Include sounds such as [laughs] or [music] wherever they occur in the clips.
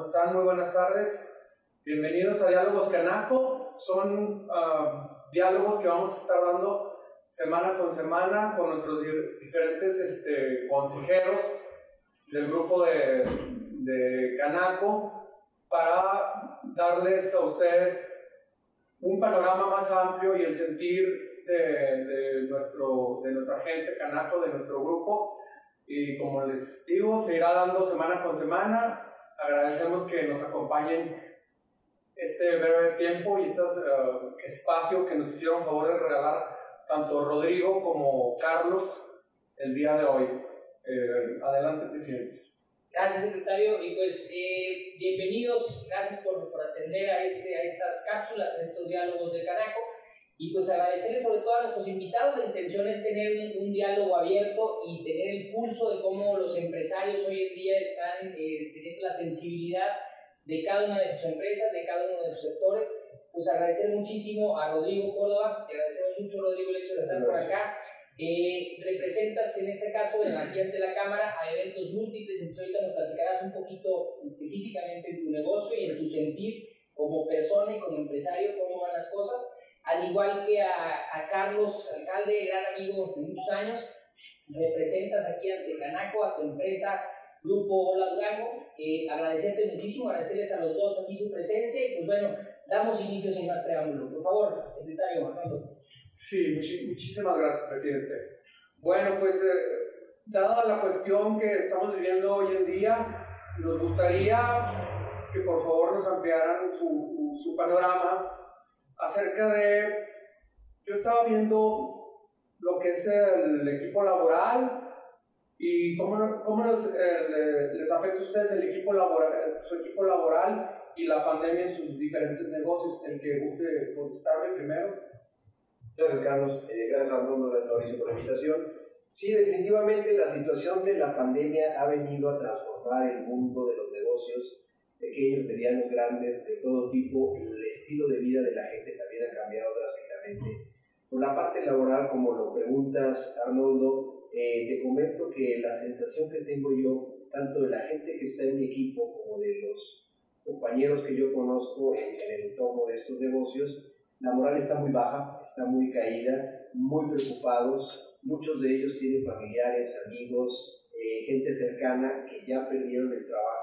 ¿Cómo están? Muy buenas tardes. Bienvenidos a Diálogos Canaco. Son ah, diálogos que vamos a estar dando semana con semana con nuestros diferentes este, consejeros del grupo de, de Canaco para darles a ustedes un panorama más amplio y el sentir de, de, nuestro, de nuestra gente Canaco, de nuestro grupo. Y como les digo, se irá dando semana con semana agradecemos que nos acompañen este breve tiempo y este espacio que nos hicieron favor de regalar tanto Rodrigo como Carlos el día de hoy. Eh, adelante, presidente. Gracias, secretario. Y pues eh, bienvenidos, gracias por, por, atender a, este, a estas cápsulas, a estos diálogos de Canaco. Y pues agradecerles sobre todo a nuestros invitados. La intención es tener un, diálogo abierto y tener el pulso de cómo los empresarios hoy en día están eh, teniendo la sensibilidad de cada una de sus empresas, de cada uno de sus sectores. Pues agradecer muchísimo a Rodrigo Córdoba, te agradecemos mucho Rodrigo el hecho de estar por acá. Eh, representas en este caso en la de la Cámara a eventos múltiples, entonces ahorita nos platicarás un poquito específicamente en tu negocio y en tu sentir como persona y como empresario, cómo van las cosas al igual que a, a, Carlos, alcalde, gran amigo de muchos años, representas aquí ante Canaco, a tu empresa Grupo Hola Durango. Eh, agradecerte muchísimo, agradecerles a los dos aquí su presencia y pues bueno, damos inicio sin más preámbulo. Por favor, secretario Armando. Sí, muchísimas gracias, presidente. Bueno, pues eh, dada la cuestión que estamos viviendo hoy en día, nos gustaría que por favor nos ampliaran su, su panorama acerca de, yo estaba viendo lo que es el equipo laboral y cómo, cómo les, eh, les, afecta a ustedes el equipo laboral, su equipo laboral y la pandemia en sus diferentes negocios. El que guste contestarme primero. Gracias, Carlos. Eh, gracias. Gracias, Mauricio, por la invitación. Sí, definitivamente la situación de la pandemia ha venido a transformar el mundo de los negocios pequeños, medianos, grandes, de todo tipo, el estilo de vida de la gente también ha cambiado drásticamente. Por la parte laboral, como lo preguntas, Arnoldo, eh, te comento que la sensación que tengo yo, tanto de la gente que está en mi equipo como de los compañeros que yo conozco en, el entorno de estos negocios, la moral está muy baja, está muy caída, muy preocupados. Muchos de ellos tienen familiares, amigos, eh, gente cercana que ya perdieron el trabajo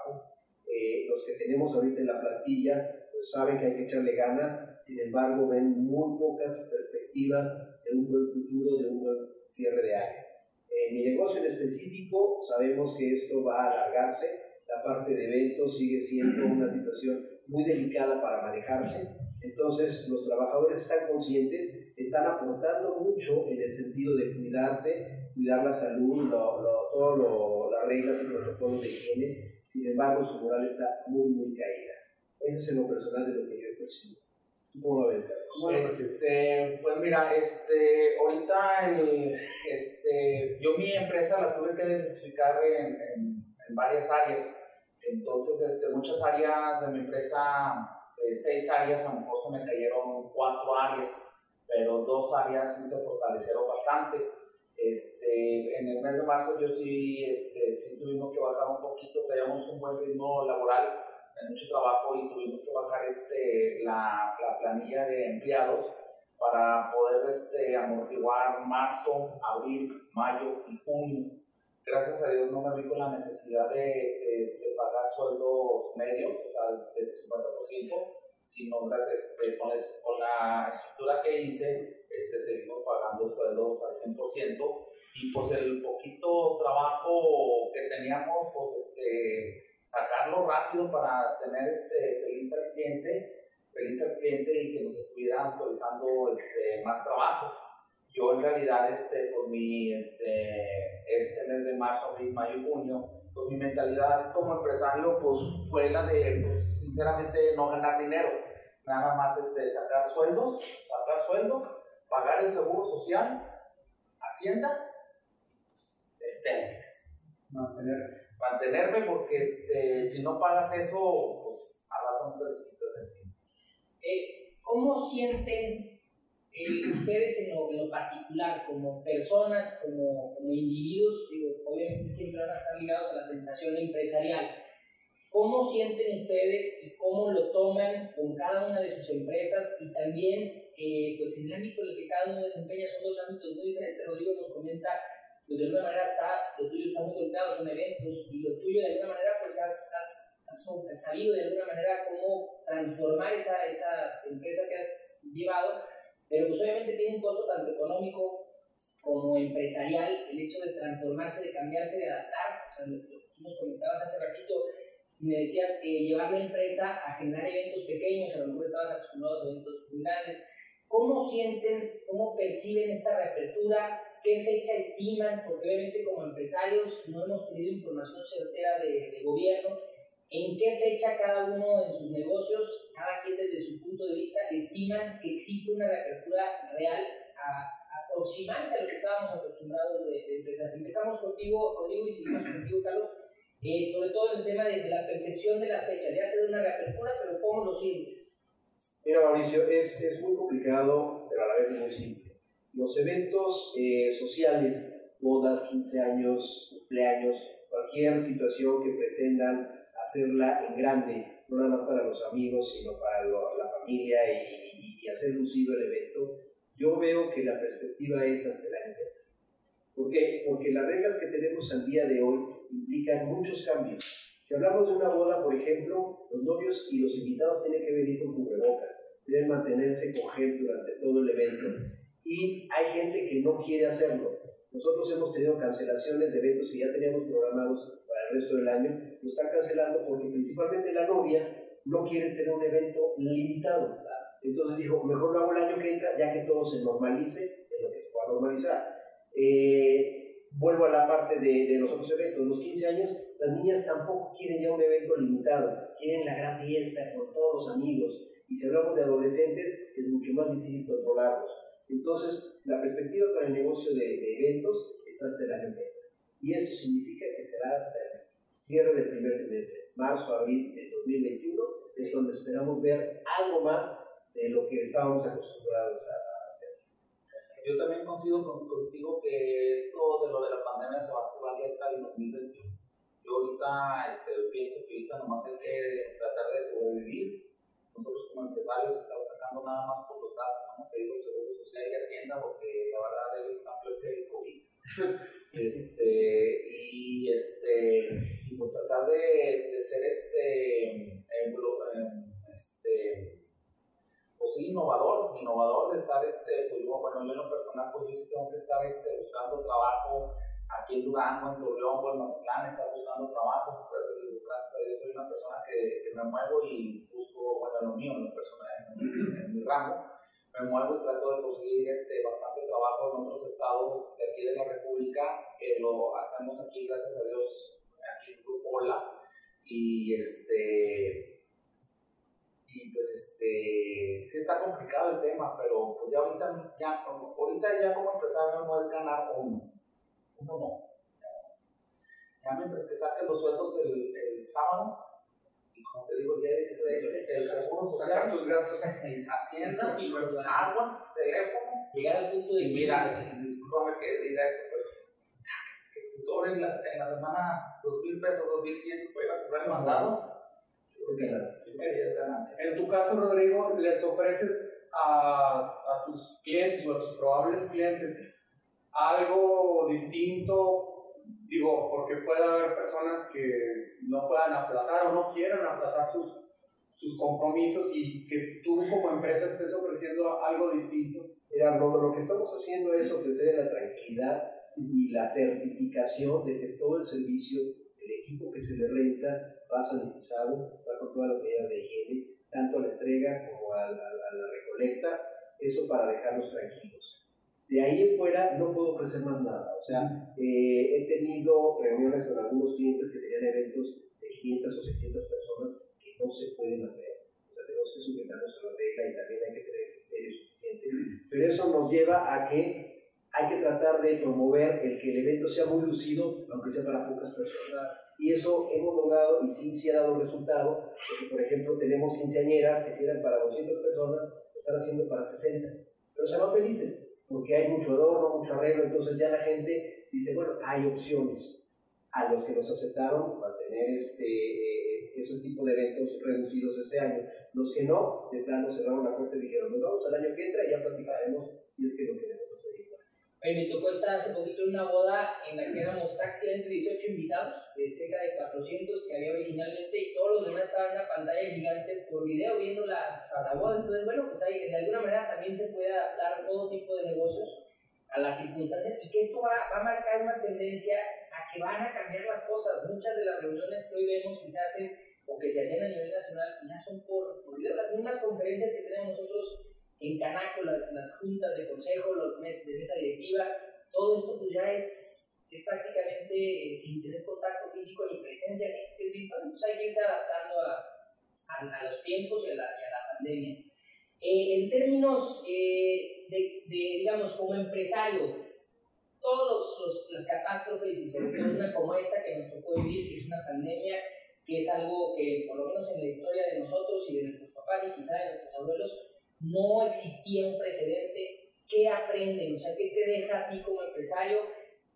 eh, los que tenemos ahorita en la plantilla pues saben que hay que echarle ganas, sin embargo ven muy pocas perspectivas de un buen futuro, de un buen cierre de año. En mi negocio en específico sabemos que esto va a alargarse, la parte de eventos sigue siendo una situación muy delicada para manejarse, entonces los trabajadores están conscientes, están aportando mucho en el sentido de cuidarse, cuidar la salud, todas las reglas y protocolos de higiene, sin embargo, su moral está muy, muy caída. Eso es en lo personal de lo que yo he percibido. ¿Cómo lo ves? Este, pues mira, este, ahorita el, este, yo mi empresa la tuve que diversificar en, en, en, varias áreas. Entonces, este, muchas áreas de mi empresa, eh, seis áreas, a lo mejor se me cayeron cuatro áreas, pero dos áreas sí se fortalecieron bastante. Este, en el mes de marzo yo sí, este, sí tuvimos que bajar un poquito, teníamos un buen ritmo laboral, mucho trabajo y tuvimos que bajar este, la, la planilla de empleados para poder este, amortiguar marzo, abril, mayo y junio. Gracias a Dios no me vi con la necesidad de, este, pagar sueldos medios, o sea, del 50%, sino gracias este, con la estructura que hice, este, seguimos pagando sueldos al 100% y pues el poquito trabajo que teníamos, pues este, sacarlo rápido para tener este, feliz al cliente, feliz cliente y que nos estuvieran actualizando este, más trabajos. Yo en realidad, este, por mi, este, este mes de marzo, abril, mayo junio, pues mi mentalidad como empresario pues fue la de, pues, sinceramente, no ganar dinero, nada más este, sacar sueldos, sacar sueldos pagar el seguro social, Hacienda, Telmex. Mantenerme. Mantenerme porque este, si no pagas eso, pues a no te encima. Eh, ¿Cómo sienten eh, [clears throat] ustedes en lo, particular, como personas, como, como individuos, digo, obviamente siempre van a estar ligados a la sensación empresarial, ¿Cómo sienten ustedes y cómo lo toman con cada una de sus empresas? Y también, eh, pues el ámbito en el que cada uno desempeña son dos ámbitos muy diferentes. Rodrigo nos comenta, pues de alguna manera está, lo tuyo está muy conectado, son eventos, y lo tuyo de alguna manera, pues has, has, has sabido de alguna manera cómo transformar esa, esa empresa que has llevado, pero pues obviamente tiene un costo tanto económico como empresarial el hecho de transformarse, de cambiarse, de adaptar. O sea, lo, que nos comentabas hace ratito, me decías que llevar la empresa a generar eventos pequeños, a lo mejor estabas acostumbrado a eventos muy grandes. ¿Cómo sienten, cómo perciben esta reapertura? ¿Qué fecha estiman? Porque obviamente como empresarios no hemos tenido información certera de, de gobierno en qué fecha cada uno en sus negocios, cada quien desde su punto de vista, estiman que existe una reapertura real a, aproximarse a lo que estábamos acostumbrados de, de empezar. Empezamos contigo, Rodrigo, y seguimos contigo, Carlos, eh, sobre todo el tema de, la percepción de las fechas. Ya se de una reapertura, pero ¿cómo lo sientes? Mira, Mauricio, es, es muy complicado, pero a la vez muy simple. Los eventos eh, sociales, bodas, 15 años, cumpleaños, cualquier situación que pretendan hacerla en grande, no nada más para los amigos, sino para la familia y, y, hacer lucido el evento, yo veo que la perspectiva es hasta el año ¿Por qué? Porque las reglas que tenemos al día de hoy implican muchos cambios. Si hablamos de una boda, por ejemplo, los novios y los invitados tienen que venir con cubrebocas, deben mantenerse con durante todo el evento y hay gente que no quiere hacerlo. Nosotros hemos tenido cancelaciones de eventos que ya teníamos programados para el resto del año lo están cancelando porque principalmente la novia no quiere tener un evento limitado. Entonces dijo, mejor lo hago el año que entra, ya que todo se normalice en lo que se pueda normalizar. Eh, vuelvo a la parte de, los otros eventos. Los 15 años, las niñas tampoco quieren ya un evento limitado, quieren la gran fiesta con todos los amigos. Y si hablamos de adolescentes, es mucho más difícil controlarlos. Entonces, la perspectiva para el negocio de, eventos está hasta el año. Y esto significa que será hasta el cierre del primer trimestre, marzo, abril del 2021, es donde esperamos ver algo más de lo que estábamos acostumbrados a. Yo también coincido contigo que esto de lo de la pandemia se va a ya hasta el 2021. Yo ahorita este, pienso que ahorita nomás hay que tratar de sobrevivir. Nosotros como empresarios estamos sacando nada más por los gastos, como te digo, el Seguro Social y Hacienda, porque la verdad ellos están peor que el COVID. [laughs] este, y este pues tratar de, de ser este, este pues sí, innovador, innovador de estar, este, pues yo, bueno, yo en lo personal, pues yo sí tengo que estar este, buscando trabajo aquí en Durango, en Torreón o en Mazatlán, estar buscando trabajo, pues, gracias a Dios soy una persona que, que, me muevo y busco, bueno, lo mío, en lo personal, en, en mi ramo, me muevo y trato de conseguir este, bastante trabajo en otros estados de aquí de la República, que lo hacemos aquí, gracias a Dios, hola. Y este y pues este sí está complicado el tema pero pues ya ahorita ya ahorita ya como empresario no es ganar uno. Uno no. Ya mientras que saquen los sueldos el, el sábado y como te digo el día 16 el seguro social tus gastos. hacienda agua teléfono llegar al punto de y mira discúlpame que diga esto pero [laughs] sobre en la, en la semana dos mil pesos, dos mil quinientos para comprar el mandado, En tu caso, Rodrigo, les ofreces a, a tus clientes o a tus probables clientes algo distinto, digo, porque puede haber personas que no puedan aplazar o no quieran aplazar sus, sus compromisos y que tú como empresa estés ofreciendo algo distinto. Mira, lo, lo que estamos haciendo es ofrecer la tranquilidad y la certificación de que todo el servicio, el equipo que se le renta, va sanitizado, con todas las medidas de higiene, tanto a la entrega como a, la recolecta, eso para dejarlos tranquilos. De ahí en fuera no puedo ofrecer más nada. O sea, eh, he tenido reuniones con algunos clientes que tenían eventos de 500 o 600 personas que no se pueden hacer. O sea, tenemos que sujetarnos a la regla y también hay que tener criterio suficiente. Pero eso nos lleva a que hay que tratar de promover el que el evento sea muy lucido, aunque sea para pocas personas. Y eso hemos logrado y sí, sí ha dado resultado, porque por ejemplo tenemos quinceañeras que si eran para 200 personas, lo están haciendo para 60. Pero se van felices, porque hay mucho adorno, mucho arreglo, entonces ya la gente dice, bueno, hay opciones. A los que nos aceptaron mantener este, ese tipo de eventos reducidos este año. Los que no, de plano cerraron la puerta y dijeron, nos vamos al año que entra y ya platicaremos si es que lo queremos hacer igual. me tocó estar hace poquito en una boda en la que éramos prácticamente 18 invitados, de cerca de 400 que había originalmente, y todos los demás estaban en una pantalla gigante por video viendo la, la boda. Entonces, bueno, pues ahí de alguna manera también se puede adaptar todo tipo de negocios a las circunstancias y que esto va, va a marcar una tendencia a que van a cambiar las cosas. Muchas de las reuniones que hoy vemos que se hacen o que se hacen a nivel nacional ya son por, por las mismas conferencias que tenemos nosotros en Canaco, las, las juntas de consejo, los meses de mesa directiva, todo esto pues ya es, es prácticamente eh, sin tener contacto físico ni presencia física, entonces hay que irse adaptando a, a, los tiempos y a la, y a la pandemia. Eh, en términos eh, de, de, digamos, como empresario, todas las catástrofes y sobre todo una como esta que nos tocó vivir, que es una pandemia, que es algo que por lo menos en la historia de nosotros y de nuestros papás y quizá de nuestros abuelos no existía un precedente. ¿Qué aprenden? O sea, ¿qué te deja a ti como empresario?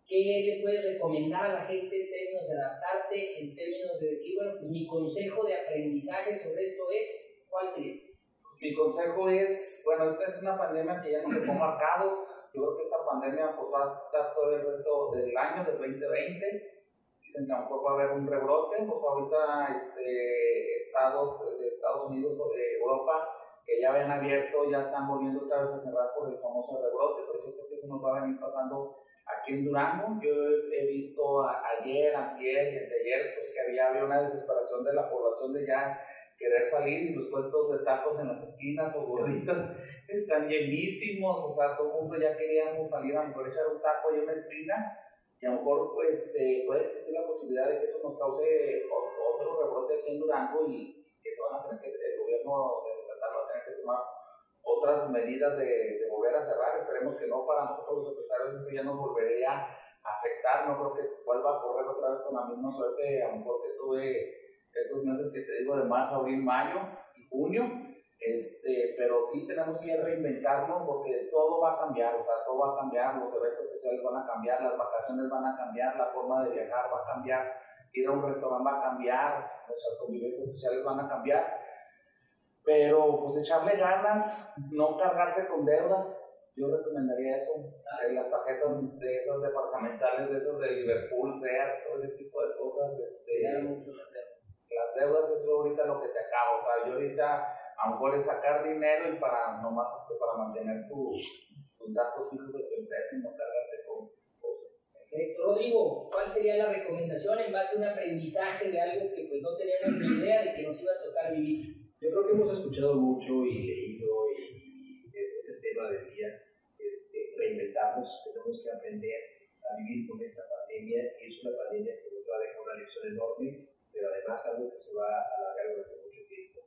¿Qué le puedes recomendar a la gente en términos de adaptarte, en términos de decir, bueno, pues mi consejo de aprendizaje sobre esto es, ¿cuál sería? Pues mi consejo es, bueno, esta es una pandemia que ya nos dejó marcados, yo creo que esta pandemia pues, va a estar todo el resto del año, del 2020. Dicen que mejor va a haber un rebrote, pues ahorita este, estados de Estados Unidos o de Europa que ya habían abierto, ya están volviendo otra vez a cerrar por el famoso rebrote, por eso creo que eso nos va a venir pasando aquí en Durango. Yo he visto ayer, antier y ayer, pues que había, había una desesperación de la población de ya querer salir y los puestos de tacos en las esquinas o gorditas [laughs] están llenísimos, o sea, todo el mundo ya queríamos salir a mejor echar un taco en una esquina y a lo mejor pues, este, puede existir la posibilidad de que eso nos cause otro rebrote aquí en Durango y que se van a tener que, el gobierno estatal va a tener que tomar otras medidas de, de, volver a cerrar, esperemos que no, para nosotros los empresarios eso ya nos volvería a afectar, no creo que vuelva a correr otra vez con la misma suerte, a lo mejor que tuve estos meses que te digo de marzo, abril, mayo y junio, este, pero sí tenemos que reinventarnos porque todo va a cambiar, o sea, todo va a cambiar, los eventos sociales van a cambiar, las vacaciones van a cambiar, la forma de viajar va a cambiar, ir a un restaurante va a cambiar, nuestras convivencias sociales van a cambiar, pero pues echarle ganas, no cargarse con deudas, yo recomendaría eso, las tarjetas de esas departamentales, de esas de Liverpool, SEAT, todo ese tipo de cosas, este, las deudas es ahorita lo que te acaba, o sea, yo ahorita a lo mejor es sacar dinero y para nomás este, para mantener tus, tus gastos fijos de tu empresa y no cargarte con cosas. Perfecto. Rodrigo, ¿cuál sería la recomendación en base a un aprendizaje de algo que pues no teníamos ni idea de que nos iba a tocar vivir? Yo creo que hemos escuchado mucho y leído y, es el tema del día, este, tenemos que aprender a vivir con esta pandemia, es una pandemia que nos va a dejar una lección enorme pero además algo que se va a alargar durante mucho tiempo.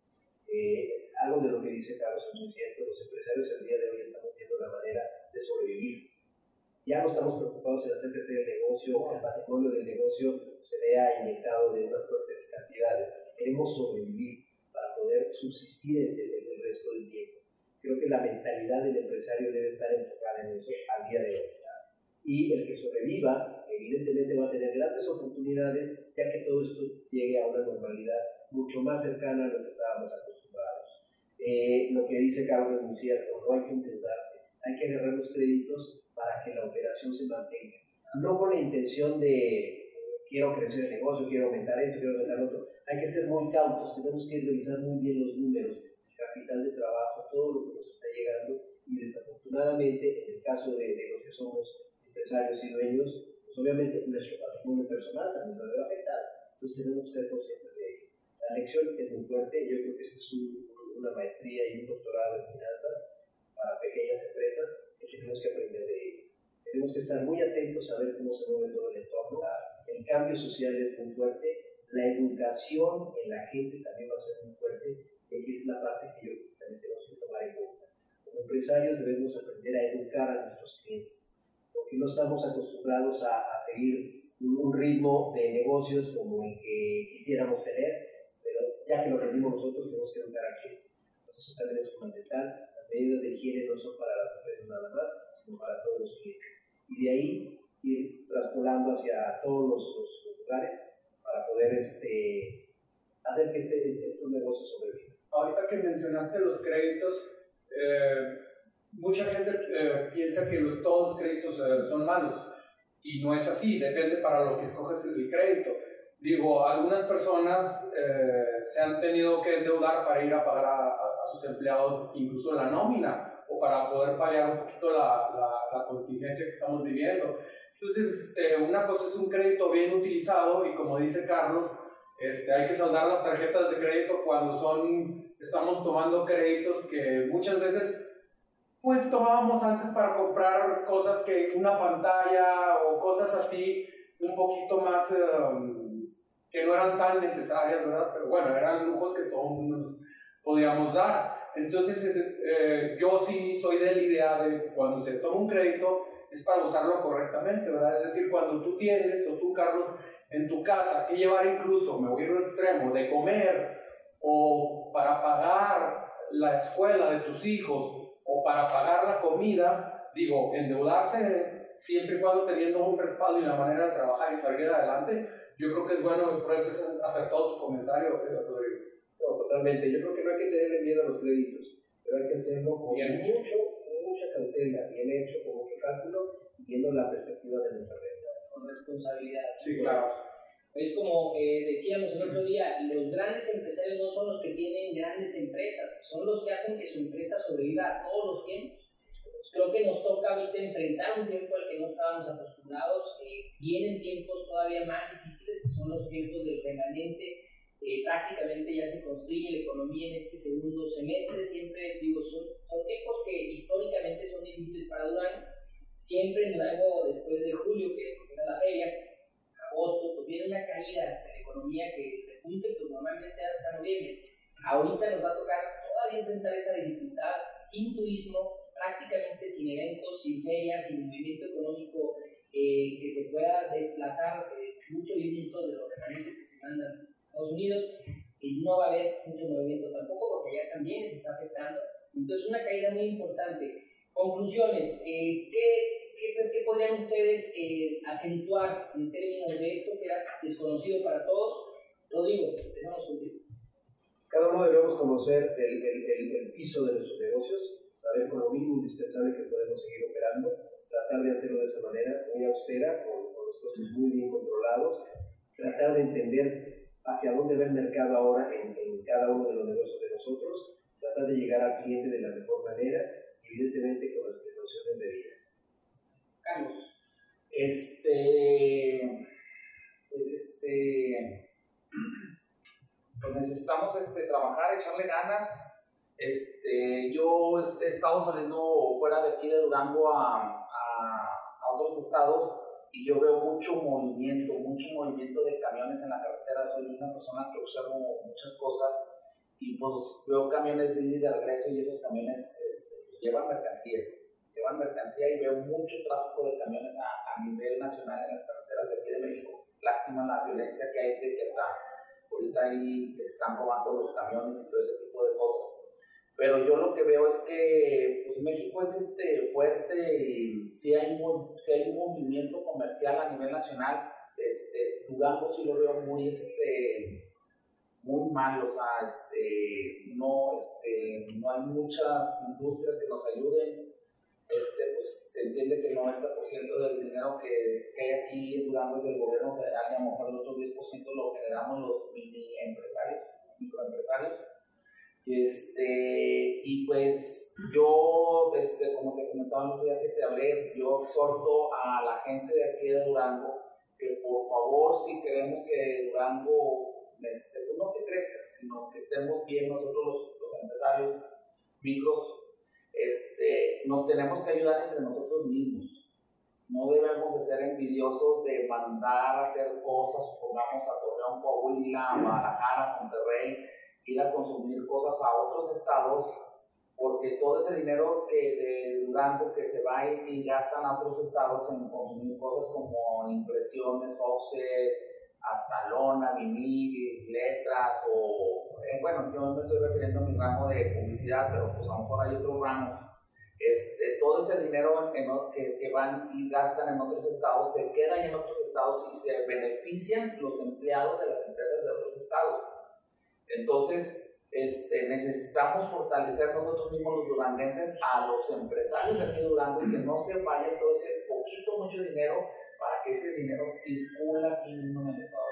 Eh, algo de lo que dice Carlos es muy cierto, los empresarios el día de hoy estamos viendo la manera de sobrevivir. Ya no estamos preocupados en hacer crecer el negocio, el patrimonio del negocio se vea inyectado de unas fuertes cantidades. Queremos sobrevivir para poder subsistir el, el, el resto del tiempo. Creo que la mentalidad del empresario debe estar enfocada en eso al día de hoy. Y el que sobreviva evidentemente va a tener grandes oportunidades ya que todo esto llegue a una normalidad mucho más cercana a lo que estábamos acostumbrados. Eh, lo que dice Carlos es muy cierto, no hay que endeudarse, hay que agarrar los créditos para que la operación se mantenga. No con la intención de quiero crecer el negocio, quiero aumentar esto, quiero aumentar otro. Hay que ser muy cautos, tenemos que revisar muy bien los números, el capital de trabajo, todo lo que nos está llegando y desafortunadamente en el caso de, de los que somos empresarios y dueños, pues obviamente nuestro patrimonio personal también a ver afectado, entonces tenemos que ser conscientes de ello. La lección es muy fuerte, yo creo que esto es una maestría y un doctorado en finanzas para pequeñas empresas que tenemos que aprender de ello. Tenemos que estar muy atentos a ver cómo se mueve todo el entorno. El cambio social es muy fuerte, la educación en la gente también va a ser muy fuerte, y aquí es la parte que yo también tenemos que tomar en cuenta. Como empresarios debemos aprender a educar a nuestros clientes porque no estamos acostumbrados a, a seguir un, ritmo de negocios como el que quisiéramos tener, pero ya que lo rendimos nosotros, tenemos que educar a clientes. Entonces, eso también es fundamental. Las medidas de higiene no son para las empresas nada más, sino para todos los clientes. Y de ahí ir traspolando hacia todos los, los, lugares para poder este, hacer que este, este estos negocios sobrevivan. Ahorita que mencionaste los créditos, eh, mucha gente eh, piensa que los, todos los créditos eh, son malos y no es así, depende para lo que escoges el crédito. Digo, algunas personas se han tenido que endeudar para ir a pagar a, sus empleados incluso la nómina o para poder pagar un poquito la, la, la contingencia que estamos viviendo. Entonces, este, una cosa es un crédito bien utilizado y como dice Carlos, este, hay que saldar las tarjetas de crédito cuando son, estamos tomando créditos que muchas veces pues tomábamos antes para comprar cosas que una pantalla o cosas así un poquito más em, que no eran tan necesarias, ¿verdad? Pero bueno, eran lujos que todo mundo podíamos dar. Entonces eh, yo sí soy de la idea de cuando se toma un crédito es para usarlo correctamente, ¿verdad? Es decir, cuando tú tienes o tú, Carlos, en tu casa que llevar incluso, me voy a ir al extremo, de comer o para pagar la escuela de tus hijos o para pagar la comida, digo, endeudarse siempre y cuando teniendo un respaldo y una manera de trabajar y salir adelante, yo creo que es bueno, por eso es acertado tu comentario, Rodrigo. No, totalmente. Yo creo que no hay que tenerle miedo a los créditos, pero hay que hacerlo con bien. mucho, mucha cautela, bien hecho, con cálculo, viendo la perspectiva de nuestra realidad. Con responsabilidad. Sí, claro. Es como eh, decíamos el otro día, los grandes empresarios no son los que tienen grandes empresas, son los que hacen que su empresa sobreviva a todos los tiempos. Creo que nos toca ahorita enfrentar un tiempo al que no estábamos acostumbrados. Eh, vienen tiempos todavía más difíciles, que son los tiempos del remanente. Eh, prácticamente ya se construye la economía en este segundo semestre. Siempre digo, son, son tiempos que históricamente son difíciles para Durango. Siempre Durango, después de julio, que era la feria, agosto, pues viene una caída de la economía que repunte pues normalmente hasta noviembre. Ahorita nos va a tocar todavía enfrentar esa dificultad sin turismo, prácticamente sin eventos, sin ferias, sin movimiento económico eh, que se pueda desplazar eh, mucho movimiento de los remanentes que se mandan a Estados Unidos. Y no va a haber mucho movimiento tampoco porque ya también se está afectando. Entonces, una caída muy importante. Conclusiones. Eh, ¿qué, qué, podrían ustedes eh, acentuar en términos de esto que era desconocido para todos? Rodrigo, empezamos contigo. Cada uno debemos conocer el, el, el, piso de nuestros negocios, saber con lo mínimo indispensable que podemos seguir operando, tratar de hacerlo de esa manera, muy austera, con, con los costos muy bien controlados, tratar de entender hacia dónde va el mercado ahora en, en cada uno de los negocios de nosotros, tratar de llegar al cliente de la mejor manera, evidentemente con las precauciones debidas. Este, pues este, [clears throat] pues necesitamos este, trabajar, echarle ganas. Este, yo este, he estado saliendo fuera de aquí de Durango a, a, a otros estados y yo veo mucho movimiento, mucho movimiento de camiones en la carretera. Soy una persona que observo muchas cosas y pues veo camiones de ida y de regreso y esos camiones este, pues, llevan mercancía mercancía y veo mucho tráfico de camiones a, a, nivel nacional en las carreteras de aquí de México. Lástima la violencia que hay de que está ahorita ahí que se están robando los camiones y todo ese tipo de cosas. Pero yo lo que veo es que pues, México es este, fuerte y si hay, si hay un movimiento comercial a nivel nacional, este, Durango sí lo veo muy, este, muy mal, o sea, este, no, este, no hay muchas industrias que nos ayuden, este, pues se entiende que el 90% del dinero que, que, hay aquí en Durango es del gobierno federal y a lo mejor el otro 10% lo generamos los mini empresarios, microempresarios. Este, y pues yo, este, como te comentaba el otro día que te hablé, yo exhorto a la gente de aquí de Durango que por favor, si queremos que Durango, este, pues no que crezca, sino que estemos bien nosotros los, los empresarios micros este, nos tenemos que ayudar entre nosotros mismos. No debemos de ser envidiosos de mandar a hacer cosas, pongamos a Torreón, Coahuila, a Guadalajara, Monterrey, ir a consumir cosas a otros estados, porque todo ese dinero que de Durango que se va y, gastan a otros estados en consumir cosas como impresiones, offset, hasta lona, vinil, letras o, eh, bueno, yo me estoy refiriendo a mi ramo de publicidad, pero pues a lo mejor hay otros ramos. Este, todo ese dinero que, que, van y gastan en otros estados se queda en otros estados y se benefician los empleados de las empresas de otros estados. Entonces, este, necesitamos fortalecer nosotros mismos los duranguenses a los empresarios de aquí de Durango y que no se vaya todo ese poquito, mucho dinero para que ese dinero circule aquí mismo en el estado.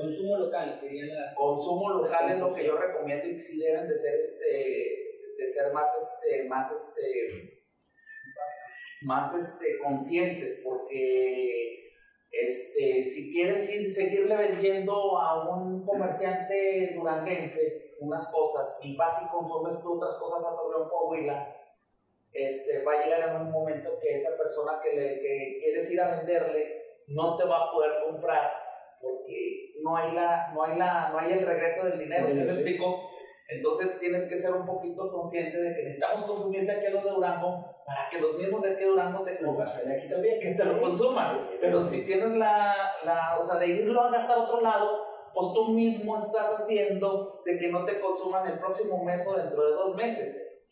Consumo local sería la... Consumo local es lo que yo recomiendo y que sí deben de ser, este, de ser más, este, más, este, más este, conscientes porque este, si quieres ir, seguirle vendiendo a un comerciante duranguense unas cosas y vas y consumes tú otras cosas a Torreón Coahuila, este, va a llegar en un momento que esa persona que, le, que quieres ir a venderle no te va a poder comprar porque no hay, la, no hay, la, no hay el regreso del dinero, ¿sí me explico? Entonces tienes que ser un poquito consciente de que necesitamos consumir de aquí a los de Durango para que los mismos de aquí a Durango te, Lo gastan aquí también. que te lo consuman. Pero si tienes la, la, o sea, de irlo a gastar a otro lado, pues tú mismo estás haciendo de que no te consuman el próximo mes o dentro de dos meses.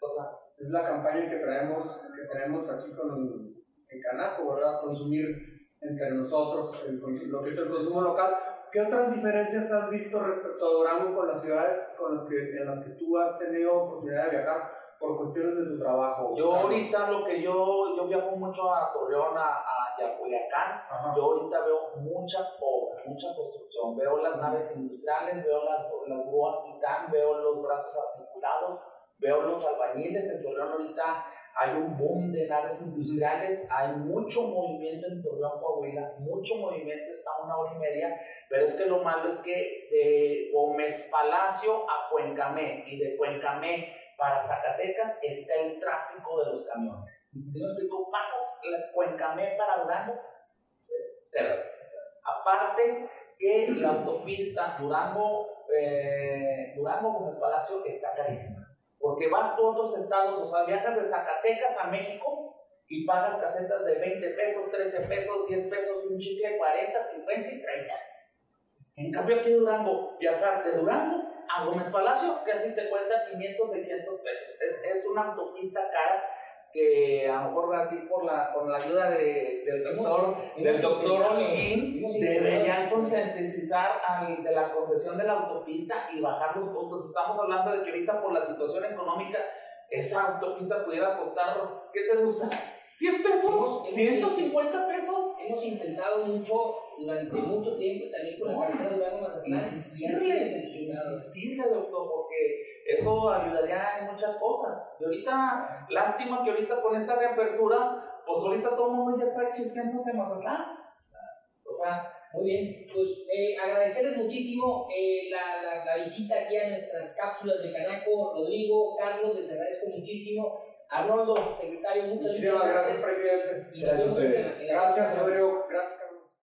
O sea, Es la campaña que traemos, que traemos aquí con en Canaco, ¿verdad? Consumir entre nosotros el lo que es el consumo local. ¿Qué otras diferencias has visto respecto a Durango con las ciudades con las que, en las que tú has tenido oportunidad de viajar por cuestiones de tu trabajo? yo ahorita lo que yo, yo viajo mucho a Torreón, a, a Yaculiacán, yo ahorita veo mucha obra, mucha construcción. Veo las naves industriales, veo las, las grúas Titán, veo los brazos articulados, veo los albañiles. En Torreón ahorita hay un boom de naves industriales, hay mucho movimiento en Torreón, Coahuila, mucho movimiento, está una hora y media, pero es que lo malo es que de Gómez Palacio a Cuencamé y de Cuencamé para Zacatecas está el tráfico de los camiones. Si me explico, pasas Cuencamé para Durango, cero. Aparte que la autopista Durango, eh, Durango Gómez Palacio está carísima. Porque vas por otros estados, o sea, viajas de Zacatecas a México y pagas casetas de 20 pesos, 13 pesos, 10 pesos, un chicle, 40, 50 y 30. En cambio aquí en Durango, viajar de Durango a Gómez Palacio casi te cuesta 500, 600 pesos. Es, es una autopista cara que a lo mejor aquí por la, con la ayuda de, del doctor, del doctor Olguín, deberían concientizar al, de la concesión de la autopista y bajar los costos. Estamos hablando de que ahorita por la situación económica esa autopista pudiera costar, ¿qué te gusta? ¿100 pesos? Hemos- hemos- ¿150 pesos? Hemos intentado mucho durante mucho tiempo y también con la carretera Durango Mazatlán. Insistirle, insistirle, doctor, porque eso ayudaría en muchas cosas. Y ahorita, lástima que ahorita con esta reapertura, pues ahorita todo el mundo ya está chisqueándose Mazatlán. O sea, Muy bien, pues eh, agradecerles muchísimo eh, la, la, la visita aquí a nuestras cápsulas de Canaco. Rodrigo, Carlos, les agradezco muchísimo. Arnoldo, secretario, muchas Muchísimas gracias, gracias. presidente. Y en en Gracias, próxima. Rodrigo. Gracias.